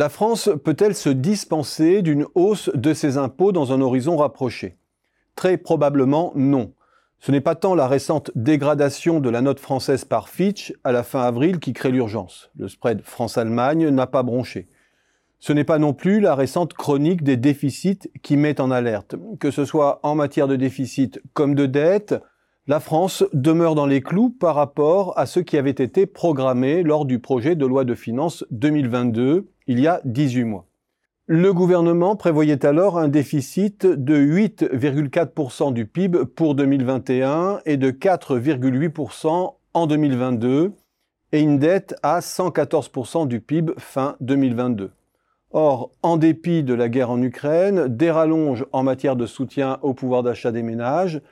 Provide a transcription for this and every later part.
La France peut-elle se dispenser d'une hausse de ses impôts dans un horizon rapproché? Très probablement non. Ce n'est pas tant la récente dégradation de la note française par Fitch à la fin avril qui crée l'urgence. Le spread France-Allemagne n'a pas bronché. Ce n'est pas non plus la récente chronique des déficits qui met en alerte. Que ce soit en matière de déficit comme de dette, la France demeure dans les clous par rapport à ce qui avait été programmé lors du projet de loi de finances 2022, il y a 18 mois. Le gouvernement prévoyait alors un déficit de 8,4% du PIB pour 2021 et de 4,8% en 2022 et une dette à 114% du PIB fin 2022. Or, en dépit de la guerre en Ukraine, des rallonges en matière de soutien au pouvoir d'achat des ménages,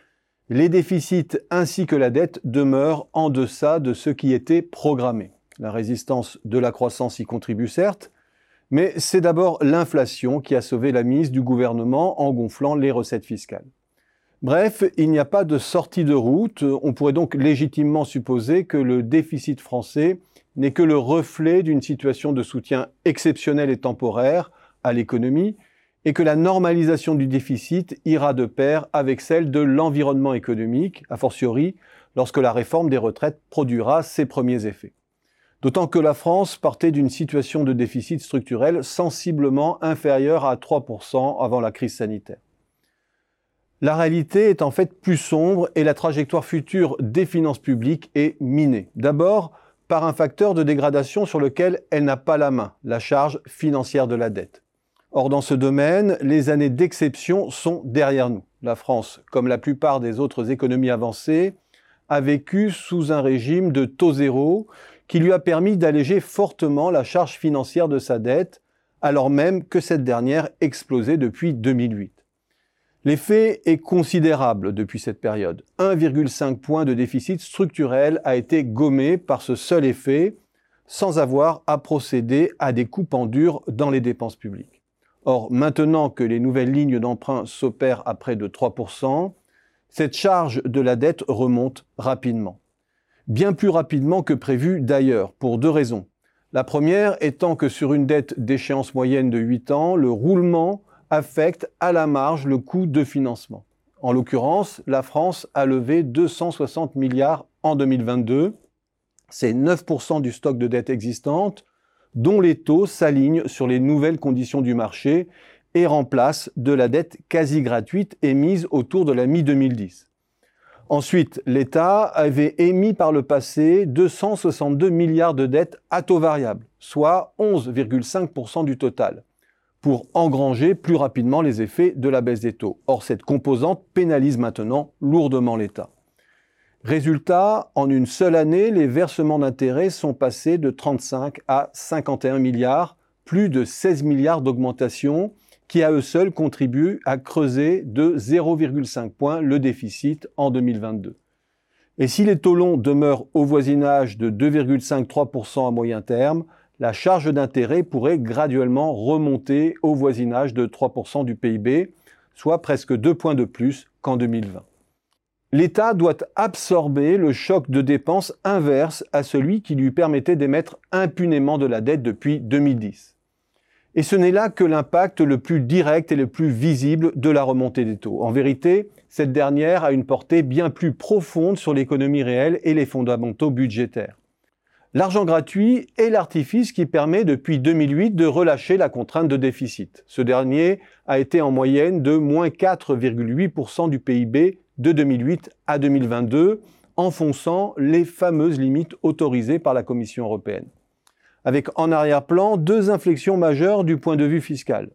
les déficits ainsi que la dette demeurent en deçà de ce qui était programmé. La résistance de la croissance y contribue certes, mais c'est d'abord l'inflation qui a sauvé la mise du gouvernement en gonflant les recettes fiscales. Bref, il n'y a pas de sortie de route. On pourrait donc légitimement supposer que le déficit français n'est que le reflet d'une situation de soutien exceptionnelle et temporaire à l'économie et que la normalisation du déficit ira de pair avec celle de l'environnement économique, a fortiori lorsque la réforme des retraites produira ses premiers effets. D'autant que la France partait d'une situation de déficit structurel sensiblement inférieure à 3% avant la crise sanitaire. La réalité est en fait plus sombre et la trajectoire future des finances publiques est minée. D'abord, par un facteur de dégradation sur lequel elle n'a pas la main, la charge financière de la dette. Or, dans ce domaine, les années d'exception sont derrière nous. La France, comme la plupart des autres économies avancées, a vécu sous un régime de taux zéro qui lui a permis d'alléger fortement la charge financière de sa dette, alors même que cette dernière explosait depuis 2008. L'effet est considérable depuis cette période. 1,5 point de déficit structurel a été gommé par ce seul effet, sans avoir à procéder à des coupes en dur dans les dépenses publiques. Or, maintenant que les nouvelles lignes d'emprunt s'opèrent à près de 3%, cette charge de la dette remonte rapidement bien plus rapidement que prévu d'ailleurs, pour deux raisons. La première étant que sur une dette d'échéance moyenne de 8 ans, le roulement affecte à la marge le coût de financement. En l'occurrence, la France a levé 260 milliards en 2022. C'est 9% du stock de dette existante, dont les taux s'alignent sur les nouvelles conditions du marché et remplacent de la dette quasi gratuite émise autour de la mi-2010. Ensuite, l'État avait émis par le passé 262 milliards de dettes à taux variable, soit 11,5% du total, pour engranger plus rapidement les effets de la baisse des taux. Or, cette composante pénalise maintenant lourdement l'État. Résultat, en une seule année, les versements d'intérêts sont passés de 35 à 51 milliards, plus de 16 milliards d'augmentation, qui à eux seuls contribuent à creuser de 0,5 points le déficit en 2022. Et si les taux longs demeurent au voisinage de 2,5-3% à moyen terme, la charge d'intérêt pourrait graduellement remonter au voisinage de 3% du PIB, soit presque 2 points de plus qu'en 2020. L'État doit absorber le choc de dépenses inverse à celui qui lui permettait d'émettre impunément de la dette depuis 2010. Et ce n'est là que l'impact le plus direct et le plus visible de la remontée des taux. En vérité, cette dernière a une portée bien plus profonde sur l'économie réelle et les fondamentaux budgétaires. L'argent gratuit est l'artifice qui permet depuis 2008 de relâcher la contrainte de déficit. Ce dernier a été en moyenne de moins 4,8% du PIB de 2008 à 2022, enfonçant les fameuses limites autorisées par la Commission européenne avec en arrière-plan deux inflexions majeures du point de vue fiscal.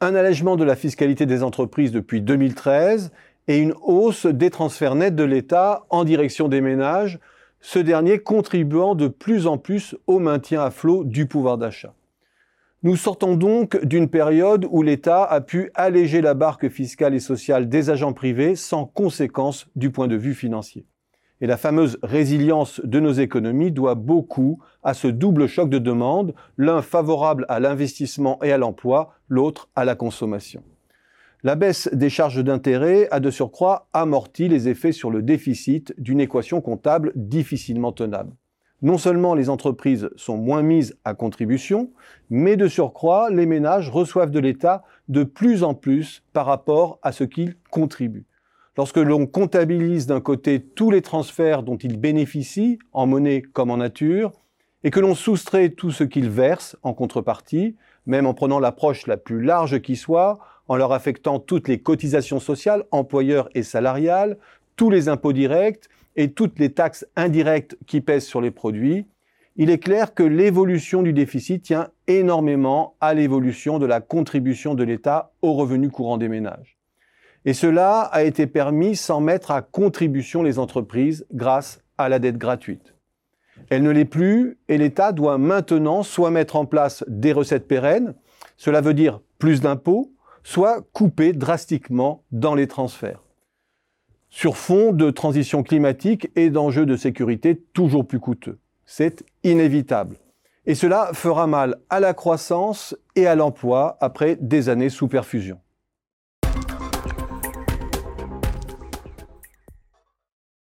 Un allègement de la fiscalité des entreprises depuis 2013 et une hausse des transferts nets de l'État en direction des ménages, ce dernier contribuant de plus en plus au maintien à flot du pouvoir d'achat. Nous sortons donc d'une période où l'État a pu alléger la barque fiscale et sociale des agents privés sans conséquence du point de vue financier. Et la fameuse résilience de nos économies doit beaucoup à ce double choc de demande, l'un favorable à l'investissement et à l'emploi, l'autre à la consommation. La baisse des charges d'intérêt a de surcroît amorti les effets sur le déficit d'une équation comptable difficilement tenable. Non seulement les entreprises sont moins mises à contribution, mais de surcroît, les ménages reçoivent de l'État de plus en plus par rapport à ce qu'ils contribuent. Lorsque l'on comptabilise d'un côté tous les transferts dont ils bénéficient, en monnaie comme en nature, et que l'on soustrait tout ce qu'ils versent en contrepartie, même en prenant l'approche la plus large qui soit, en leur affectant toutes les cotisations sociales, employeurs et salariales, tous les impôts directs et toutes les taxes indirectes qui pèsent sur les produits, il est clair que l'évolution du déficit tient énormément à l'évolution de la contribution de l'État aux revenus courants des ménages. Et cela a été permis sans mettre à contribution les entreprises grâce à la dette gratuite. Elle ne l'est plus et l'État doit maintenant soit mettre en place des recettes pérennes, cela veut dire plus d'impôts, soit couper drastiquement dans les transferts. Sur fond de transition climatique et d'enjeux de sécurité toujours plus coûteux. C'est inévitable. Et cela fera mal à la croissance et à l'emploi après des années sous perfusion.